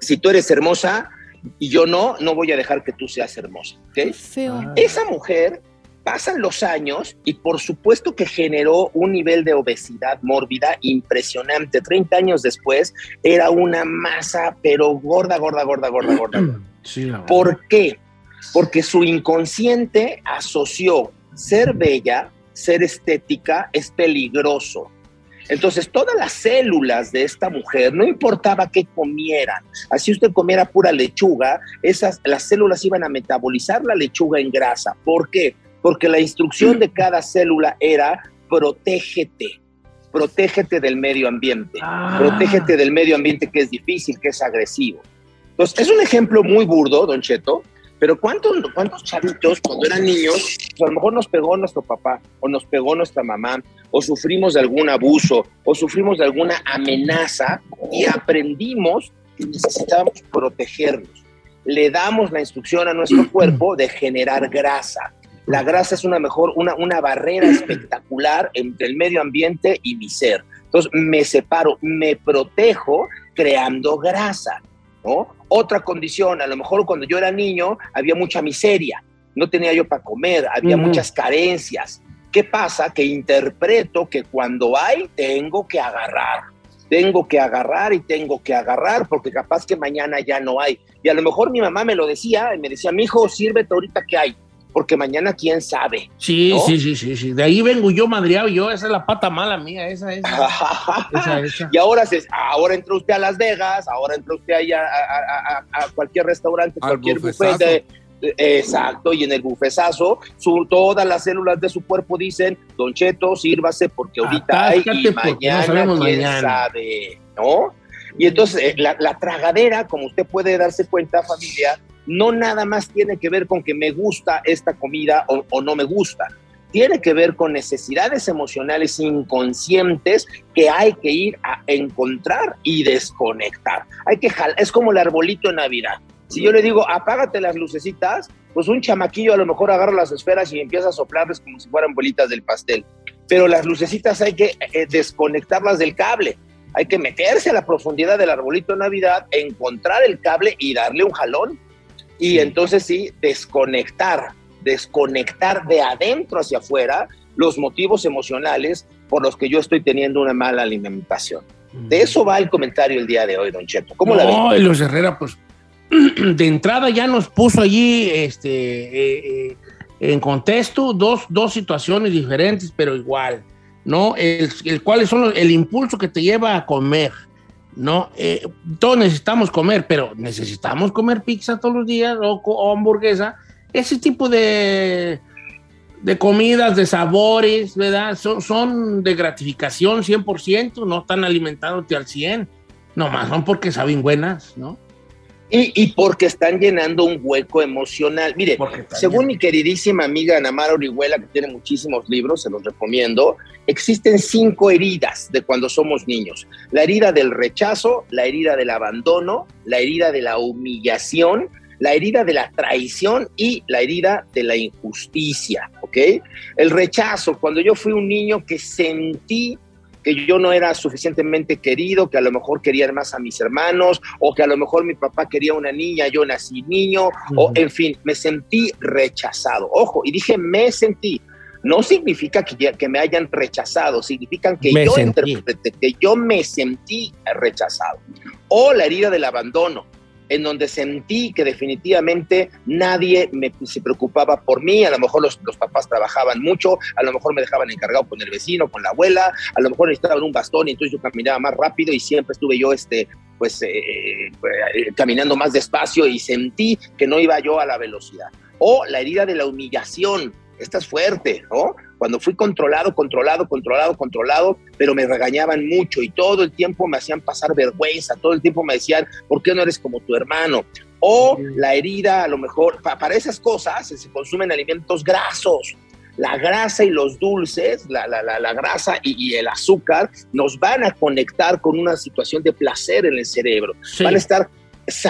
[SPEAKER 13] si tú eres hermosa y yo no, no voy a dejar que tú seas hermosa. ¿ok?
[SPEAKER 6] Feo.
[SPEAKER 13] Esa mujer pasan los años y por supuesto que generó un nivel de obesidad mórbida impresionante. 30 años después era una masa, pero gorda, gorda, gorda, gorda, gorda.
[SPEAKER 1] Sí, la.
[SPEAKER 13] ¿Por qué? Porque su inconsciente asoció ser bella, ser estética, es peligroso. Entonces, todas las células de esta mujer, no importaba qué comieran, así usted comiera pura lechuga, esas, las células iban a metabolizar la lechuga en grasa. ¿Por qué? Porque la instrucción de cada célula era protégete, protégete del medio ambiente, protégete del medio ambiente que es difícil, que es agresivo. Entonces, es un ejemplo muy burdo, don Cheto, pero ¿cuántos, cuántos chavitos cuando eran niños, pues a lo mejor nos pegó nuestro papá o nos pegó nuestra mamá o sufrimos de algún abuso o sufrimos de alguna amenaza y aprendimos que necesitábamos protegernos? le damos la instrucción a nuestro cuerpo de generar grasa. La grasa es una mejor, una, una barrera espectacular entre el medio ambiente y mi ser. Entonces me separo, me protejo creando grasa, ¿no? Otra condición, a lo mejor cuando yo era niño había mucha miseria, no tenía yo para comer, había muchas carencias. ¿Qué pasa? Que interpreto que cuando hay, tengo que agarrar. Tengo que agarrar y tengo que agarrar porque capaz que mañana ya no hay. Y a lo mejor mi mamá me lo decía y me decía, mi hijo, sírvete ahorita que hay, porque mañana quién sabe.
[SPEAKER 1] Sí,
[SPEAKER 13] ¿no?
[SPEAKER 1] sí, sí, sí, sí. De ahí vengo yo madreado, yo, esa es la pata mala mía, esa es. Esa, esa.
[SPEAKER 13] Y ahora, se, ahora entra usted a Las Vegas, ahora entra usted ahí a, a- a- a- a cualquier restaurante,
[SPEAKER 3] Al
[SPEAKER 13] cualquier
[SPEAKER 3] bufesazo.
[SPEAKER 13] buffet. de- de- exacto, y en el bufesazo, su, todas las células de su cuerpo dicen, Don Cheto, sírvase porque ahorita hay y
[SPEAKER 1] no
[SPEAKER 13] mañana
[SPEAKER 1] sabemos
[SPEAKER 13] quién
[SPEAKER 1] mañana.
[SPEAKER 13] sabe, ¿no? Y entonces eh, la, la tragadera, como usted puede darse cuenta, familia, no nada más tiene que ver con que me gusta esta comida o, no me gusta. Tiene que ver con necesidades emocionales inconscientes que hay que ir a encontrar y desconectar. Hay que es como el arbolito de Navidad. Si yo le digo, apágate las lucecitas, pues un chamaquillo a lo mejor agarra las esferas y empieza a soplarles como si fueran bolitas del pastel. Pero las lucecitas hay que eh, desconectarlas del cable. Hay que meterse a la profundidad del arbolito de Navidad, encontrar el cable y darle un jalón. Y entonces sí, desconectar, desconectar de adentro hacia afuera los motivos emocionales por los que yo estoy teniendo una mala alimentación. De eso va el comentario el día de hoy, Don Cheto. ¿Cómo la
[SPEAKER 1] no, y los Herrera, pues, de entrada ya nos puso allí, este, eh, eh, en contexto, dos, dos situaciones diferentes, pero igual, ¿no? El, el cuáles son los- el impulso que te lleva a comer, ¿no? Eh, todos necesitamos comer, pero necesitamos comer pizza todos los días o, o hamburguesa. Ese tipo de, de comidas, de sabores, ¿verdad? Son, son de gratificación 100%, no están alimentándote al 100%. Nomás son porque saben buenas, ¿no?
[SPEAKER 13] Y, y porque están llenando un hueco emocional. Mire, según mi queridísima amiga Ana Mara Orihuela, que tiene muchísimos libros, se los recomiendo, existen cinco heridas de cuando somos niños. La herida del rechazo, la herida del abandono, la herida de la humillación, la herida de la traición y la herida de la injusticia, ¿ok? El rechazo, cuando yo fui un niño que sentí que yo no era suficientemente querido, que a lo mejor querían más a mis hermanos, o que a lo mejor mi papá quería una niña, yo nací niño, o en fin, me sentí rechazado. Ojo, y dije me sentí. No significa que, ya- que me hayan rechazado, significan que
[SPEAKER 1] Me
[SPEAKER 13] yo
[SPEAKER 1] sentí.
[SPEAKER 13] interpreté, que yo me sentí rechazado. O la herida del abandono, en donde sentí que definitivamente nadie se preocupaba por mí, a lo mejor los, papás trabajaban mucho, a lo mejor me dejaban encargado con el vecino, con la abuela, a lo mejor necesitaban un bastón y entonces yo caminaba más rápido y siempre estuve yo este, pues, eh, eh, caminando más despacio y sentí que no iba yo a la velocidad. O la herida de la humillación, esta es fuerte, ¿no? Cuando fui controlado, controlado, controlado, controlado, pero me regañaban mucho y todo el tiempo me hacían pasar vergüenza, todo el tiempo me decían, ¿por qué no eres como tu hermano? O la herida, a lo mejor, pa- para esas cosas se consumen alimentos grasos. La grasa y los dulces, la, la- la- la grasa y, y el azúcar nos van a conectar con una situación de placer en el cerebro. Van a estar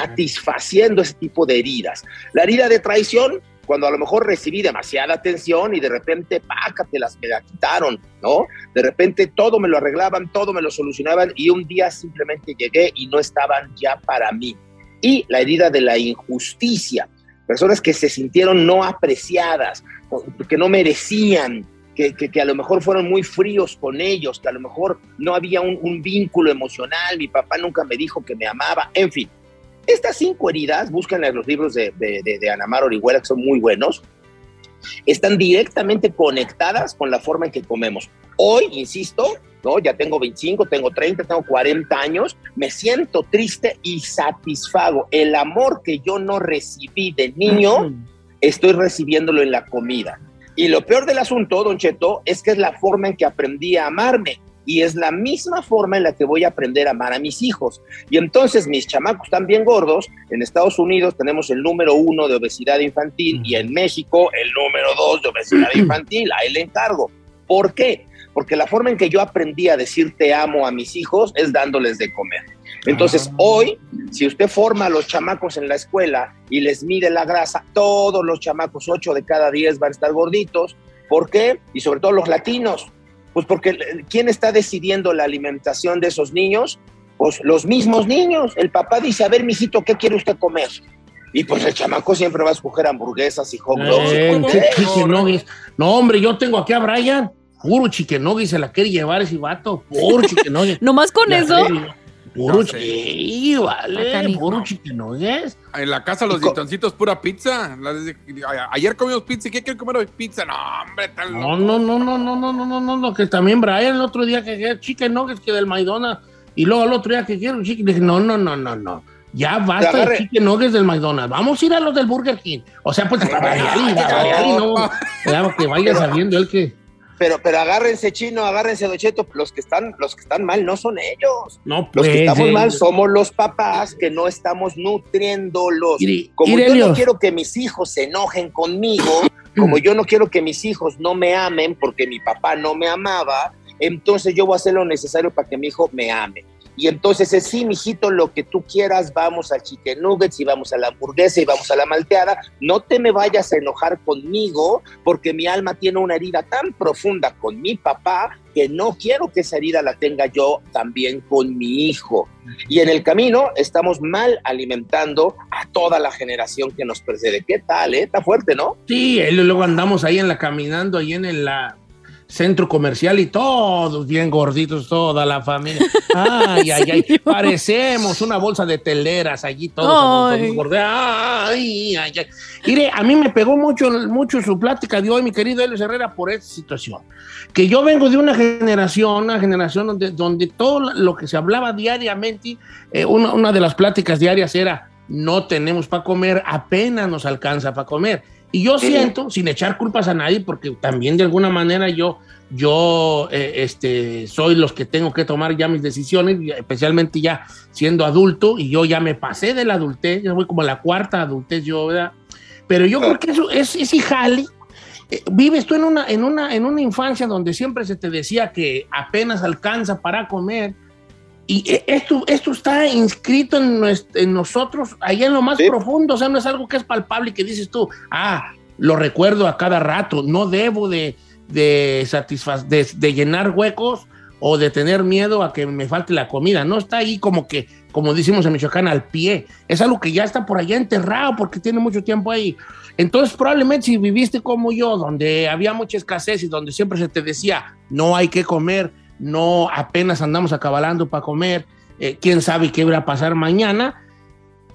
[SPEAKER 13] satisfaciendo ese tipo de heridas. La herida de traición, cuando a lo mejor recibí demasiada atención y de repente, pácatelas, me la quitaron, ¿no? De repente todo me lo arreglaban, todo me lo solucionaban y un día simplemente llegué y no estaban ya para mí. Y la herida de la injusticia, personas que se sintieron no apreciadas, que no merecían, que, que- a lo mejor fueron muy fríos con ellos, que a lo mejor no había un vínculo emocional, mi papá nunca me dijo que me amaba, en fin. Estas cinco heridas, búsquenlas en los libros de, de, de, de Ana Mar Orihuela, que son muy buenos, están directamente conectadas con la forma en que comemos. Hoy, insisto, ¿no? ya tengo 25, tengo 30, tengo 40 años, me siento triste y satisfago. El amor que yo no recibí de niño, estoy recibiéndolo en la comida. Y lo peor del asunto, don Cheto, es que es la forma en que aprendí a amarme. Y es la misma forma en la que voy a aprender a amar a mis hijos. Y entonces mis chamacos están bien gordos. En Estados Unidos tenemos el número uno de obesidad infantil y en México el número dos de obesidad infantil. Ahí le encargo. ¿Por qué? Porque la forma en que yo aprendí a decir te amo a mis hijos es dándoles de comer. Entonces, hoy, si usted forma a los chamacos en la escuela y les mide la grasa, todos los chamacos, 8 de cada 10 van a estar gorditos. ¿Por qué? Y sobre todo los latinos. Pues porque eh, ¿quién está decidiendo la alimentación de esos niños? Pues los mismos niños. El papá dice, a ver, mijito, ¿qué quiere usted comer? Y pues el chamaco siempre va a escoger hamburguesas y hot dogs.
[SPEAKER 1] Eh. No, hombre, yo tengo aquí a Brian. Puro nuggets se la quiere llevar ese vato. Puro nuggets.
[SPEAKER 6] ¿Nomás con
[SPEAKER 1] La
[SPEAKER 6] eso?
[SPEAKER 1] Puro
[SPEAKER 3] No sé.
[SPEAKER 1] sí, vale. Puro.
[SPEAKER 3] En la casa los ditoncitos pura pizza. De- Ayer comimos pizza. ¿y ¿Qué quieren comer hoy? Pizza. No, hombre, tal
[SPEAKER 1] No, no, no, no, no, no, no, no, no, no, que también Brian el otro día que quiere chicken nuggets que del McDonald's y luego el otro día que quiere un chicken, dije, no, no, no, no, no. Ya basta de chicken nuggets del McDonald's. Vamos a ir a los del Burger King. O sea, pues para variar para variar no. que vaya sabiendo él que.
[SPEAKER 13] Pero, pero agárrense, chino, agárrense, Don Cheto. Los que están, los que están mal no son ellos.
[SPEAKER 1] No,
[SPEAKER 13] Los
[SPEAKER 1] pues.
[SPEAKER 13] que estamos
[SPEAKER 1] eh,
[SPEAKER 13] mal somos los papás que no estamos nutriéndolos.
[SPEAKER 1] Iri-
[SPEAKER 13] Como yo no quiero que mis hijos se enojen conmigo, como yo no quiero que mis hijos no me amen porque mi papá no me amaba, entonces yo voy a hacer lo necesario para que mi hijo me ame. Y entonces es sí, mijito, lo que tú quieras, vamos al chicken nuggets y vamos a la hamburguesa y vamos a la malteada. No te me vayas a enojar conmigo porque mi alma tiene una herida tan profunda con mi papá que no quiero que esa herida la tenga yo también con mi hijo. Y en el camino estamos mal alimentando a toda la generación que nos precede. ¿Qué tal, eh? Está fuerte, ¿no?
[SPEAKER 1] Sí, y luego andamos ahí en la caminando, ahí en la centro comercial y todos bien gorditos, toda la familia. Ay, ay, ay.
[SPEAKER 6] Señor.
[SPEAKER 1] Parecemos una bolsa de teleras allí todos.
[SPEAKER 6] Ay.
[SPEAKER 1] Ay, ay, ay. Mire, a mí me pegó mucho, mucho su plática de hoy, mi querido Elio Herrera, por esta situación. Que yo vengo de una generación, una generación donde, donde todo lo que se hablaba diariamente, eh, una, una de las pláticas diarias era, no tenemos para comer, apenas nos alcanza para comer. Y yo siento, sin echar culpas a nadie, porque también de alguna manera yo, yo eh, este, soy los que tengo que tomar ya mis decisiones, especialmente ya siendo adulto, y yo ya me pasé de la adultez, ya voy como a la cuarta adultez yo, ¿verdad? Pero yo creo que eso es, es jale. Eh, Vives tú en una, en, una, en una infancia donde siempre se te decía que apenas alcanza para comer, y eh, esto, esto está inscrito en, nosotros, allá en lo más profundo, o sea, no es algo que es palpable y que dices tú, ah, lo recuerdo a cada rato, no debo de, de, de llenar huecos o de tener miedo a que me falte la comida, no está ahí como que, como decimos en Michoacán, al pie, es algo que ya está por allá enterrado porque tiene mucho tiempo ahí. Entonces, probablemente si viviste como yo, donde había mucha escasez y donde siempre se te decía, no hay que comer, no apenas andamos acabalando para comer, eh, quién sabe qué va a pasar mañana.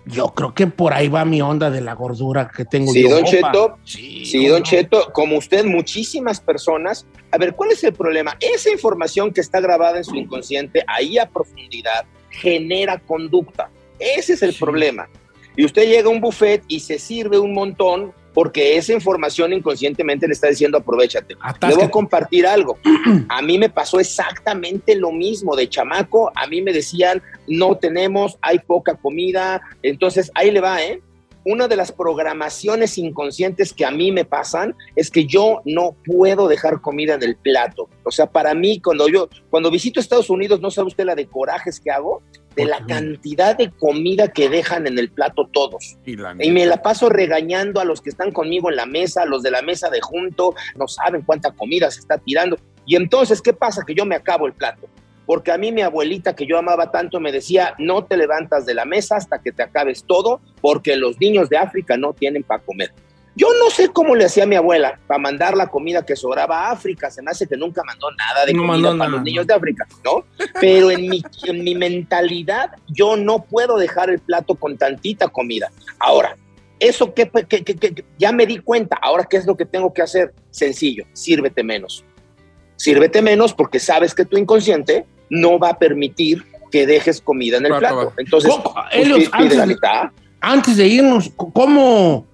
[SPEAKER 1] Yo creo que por ahí va mi onda de la gordura que tengo
[SPEAKER 13] Sí,
[SPEAKER 1] yo.
[SPEAKER 13] don
[SPEAKER 1] opa.
[SPEAKER 13] Cheto.
[SPEAKER 1] Sí,
[SPEAKER 13] Sí, don Cheto, como usted, muchísimas personas. A ver, ¿cuál es el problema? Esa información que está grabada en su inconsciente, ahí a profundidad, genera conducta. Ese es el problema. Y usted llega a un buffet y se sirve un montón porque esa información inconscientemente le está diciendo aprovechate. Le voy a compartir algo. A mí me pasó exactamente lo mismo de chamaco. A mí me decían, no tenemos, hay poca comida. Entonces, ahí le va, ¿eh? Una de las programaciones inconscientes que a mí me pasan es que yo no puedo dejar comida en el plato. O sea, para mí, cuando yo, cuando visito Estados Unidos, no sabe usted la de corajes que hago, de la cantidad de comida que dejan en el plato todos.
[SPEAKER 3] Y,
[SPEAKER 13] me la paso regañando a los que están conmigo en la mesa, a los de la mesa de junto, no saben cuánta comida se está tirando. Y entonces, ¿qué pasa? Que yo me acabo el plato. Porque a mí mi abuelita, que yo amaba tanto, me decía, no te levantas de la mesa hasta que te acabes todo, porque los niños de África no tienen para comer. Yo no sé cómo le hacía mi abuela para mandar la comida que sobraba a África. Se me hace que nunca mandó nada de
[SPEAKER 1] No
[SPEAKER 13] comida para
[SPEAKER 1] nada,
[SPEAKER 13] los niños de África, ¿no? Pero en mi, en mi mentalidad, yo no puedo dejar el plato con tantita comida. Ahora, eso que, que- que- que- ya me di cuenta. Ahora, ¿qué es lo que tengo que hacer? Sencillo, sírvete menos. Sírvete menos porque sabes que tu inconsciente no va a permitir que dejes comida en el
[SPEAKER 1] Plato.
[SPEAKER 13] Entonces.
[SPEAKER 1] Antes de irnos, ¿cómo,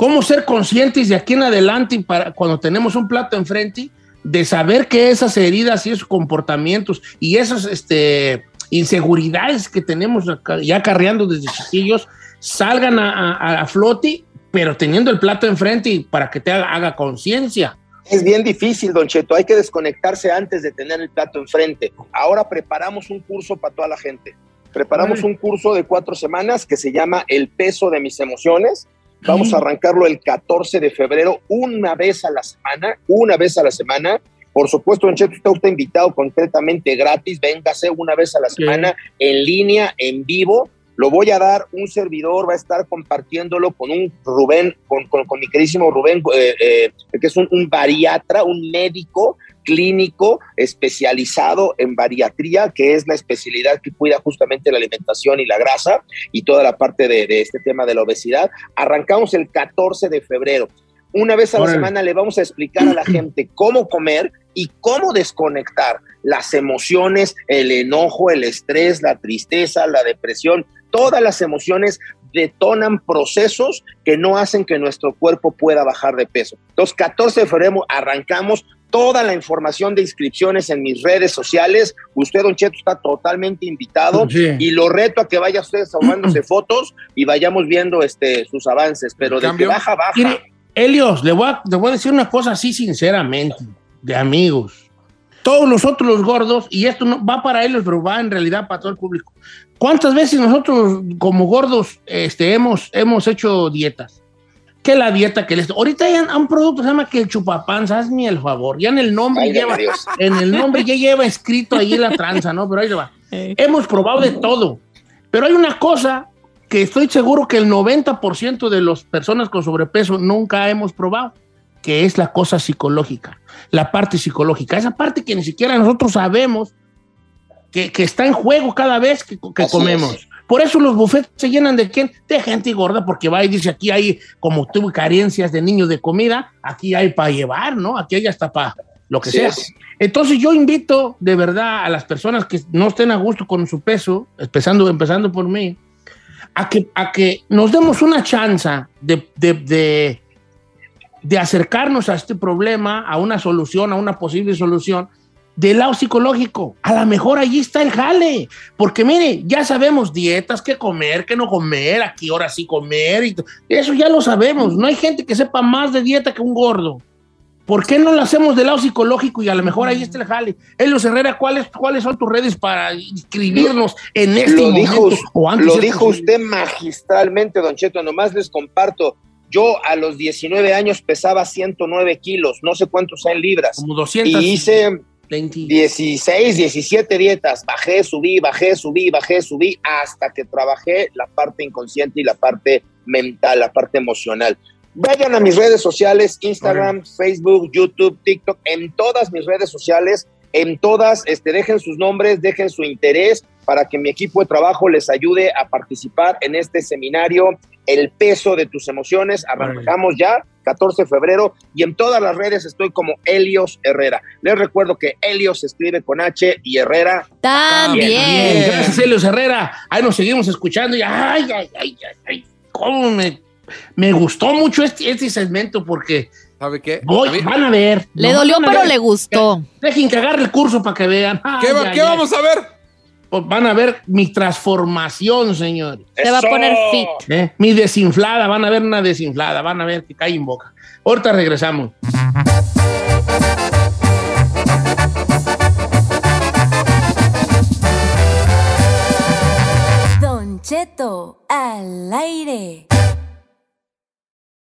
[SPEAKER 1] cómo ser conscientes de aquí en adelante para cuando tenemos un plato enfrente de saber que esas heridas y esos comportamientos y esas este, inseguridades que tenemos ya carreando desde chiquillos salgan a, a- a flote, pero teniendo el plato enfrente y para que te haga, haga conciencia?
[SPEAKER 13] Es bien difícil, Don Cheto. Hay que desconectarse antes de tener el plato enfrente. Ahora preparamos un curso para toda la gente. Preparamos un curso de cuatro semanas que se llama El peso de mis emociones. Vamos a arrancarlo el 14 de febrero, una vez a la semana, una vez a la semana. Por supuesto, Don Cheto, está usted invitado completamente gratis. Véngase una vez a la semana en línea, en vivo. Lo voy a dar, un servidor va a estar compartiéndolo con un Rubén, con, con- con mi queridísimo Rubén, eh, eh, que es un, un bariatra, un médico clínico especializado en bariatría, que es la especialidad que cuida justamente la alimentación y la grasa y toda la parte de, de este tema de la obesidad. Arrancamos el 14 de febrero. Una vez a la semana le vamos a explicar a la gente cómo comer y cómo desconectar las emociones, el enojo, el estrés, la tristeza, la depresión, todas las emociones detonan procesos que no hacen que nuestro cuerpo pueda bajar de peso. Entonces, 14 de febrero arrancamos toda la información de inscripciones en mis redes sociales. Usted, Don Cheto, está totalmente invitado
[SPEAKER 1] Sí.
[SPEAKER 13] y lo reto a que vaya usted tomándose fotos y vayamos viendo este, sus avances, pero de que baja, baja.
[SPEAKER 1] Mire, Helios, le voy, a, le voy a decir una cosa así sinceramente, de amigos. Todos nosotros los gordos, y esto no va para ellos, pero va en realidad para todo el público. ¿Cuántas veces nosotros como gordos este, hemos, hemos hecho dietas? Que la dieta que les... Ahorita hay un producto que se llama que el chupapanza, hazme el favor. Ya en el nombre lleva,
[SPEAKER 13] Dios.
[SPEAKER 1] en el nombre ya lleva escrito ahí la tranza, ¿no? Pero ahí va. Hemos probado de todo. Pero hay una cosa que estoy seguro que el 90% de las personas con sobrepeso nunca hemos probado, que es la cosa psicológica, la parte psicológica, esa parte que ni siquiera nosotros sabemos que, que está en juego cada vez que, comemos.
[SPEAKER 13] es.
[SPEAKER 1] Por eso los buffets se llenan de quién? De gente gorda, porque va y dice, aquí hay, como tuve carencias de niños de comida, aquí hay para llevar, ¿no? Aquí hay hasta para lo que sea.
[SPEAKER 13] es.
[SPEAKER 1] Entonces yo invito de verdad a las personas que no estén a gusto con su peso, empezando, empezando por mí, a que, a que nos demos una chance de, de, de, de acercarnos a este problema, a una solución, a una posible solución, del lado psicológico. A lo mejor allí está el jale. Porque mire, ya sabemos dietas, qué comer, qué no comer, a qué hora sí comer. Y eso ya lo sabemos. No hay gente que sepa más de dieta que un gordo. ¿Por qué no lo hacemos del lado psicológico y a lo mejor ahí está el jale? Elios Herrera, ¿cuáles, ¿cuáles son tus redes para inscribirnos en este
[SPEAKER 13] lo
[SPEAKER 1] momento?
[SPEAKER 13] dijo,
[SPEAKER 1] o antes
[SPEAKER 13] lo dijo usted magistralmente, Don Cheto. Nomás les comparto. Yo a los 19 años pesaba 109 kilos, no sé cuántos en libras.
[SPEAKER 1] Como 200.
[SPEAKER 13] Y hice 16, 17 dietas. Bajé, subí, bajé, subí, bajé, subí, hasta que trabajé la parte inconsciente y la parte mental, la parte emocional. Vayan a mis redes sociales, Instagram, Facebook, YouTube, TikTok, en todas mis redes sociales, en todas, este, dejen sus nombres, dejen su interés para que mi equipo de trabajo les ayude a participar en este seminario, El peso de tus emociones. Arrancamos ya, 14 de febrero, y en todas las redes estoy como Helios Herrera. Les recuerdo que Helios se escribe con H y Herrera.
[SPEAKER 1] Bien, gracias, Helios Herrera. Ahí nos seguimos escuchando y ay, ay, ay, ay, ay, cómo me, me gustó mucho este, este segmento porque
[SPEAKER 3] ¿Sabe qué?
[SPEAKER 1] voy- van a ver.
[SPEAKER 6] Le dolió, pero
[SPEAKER 1] ver.
[SPEAKER 6] le gustó.
[SPEAKER 1] Dejen que agarre el curso para que vean. Ay,
[SPEAKER 3] ¿Qué, va-
[SPEAKER 1] ay,
[SPEAKER 3] qué
[SPEAKER 1] ay.
[SPEAKER 3] vamos a ver?
[SPEAKER 1] Pues van a ver mi transformación, señores.
[SPEAKER 6] Se va a poner fit.
[SPEAKER 1] ¿Eh? Mi desinflada, van a ver una desinflada, van a ver que cae en boca. Ahorita regresamos.
[SPEAKER 4] Don Cheto al aire.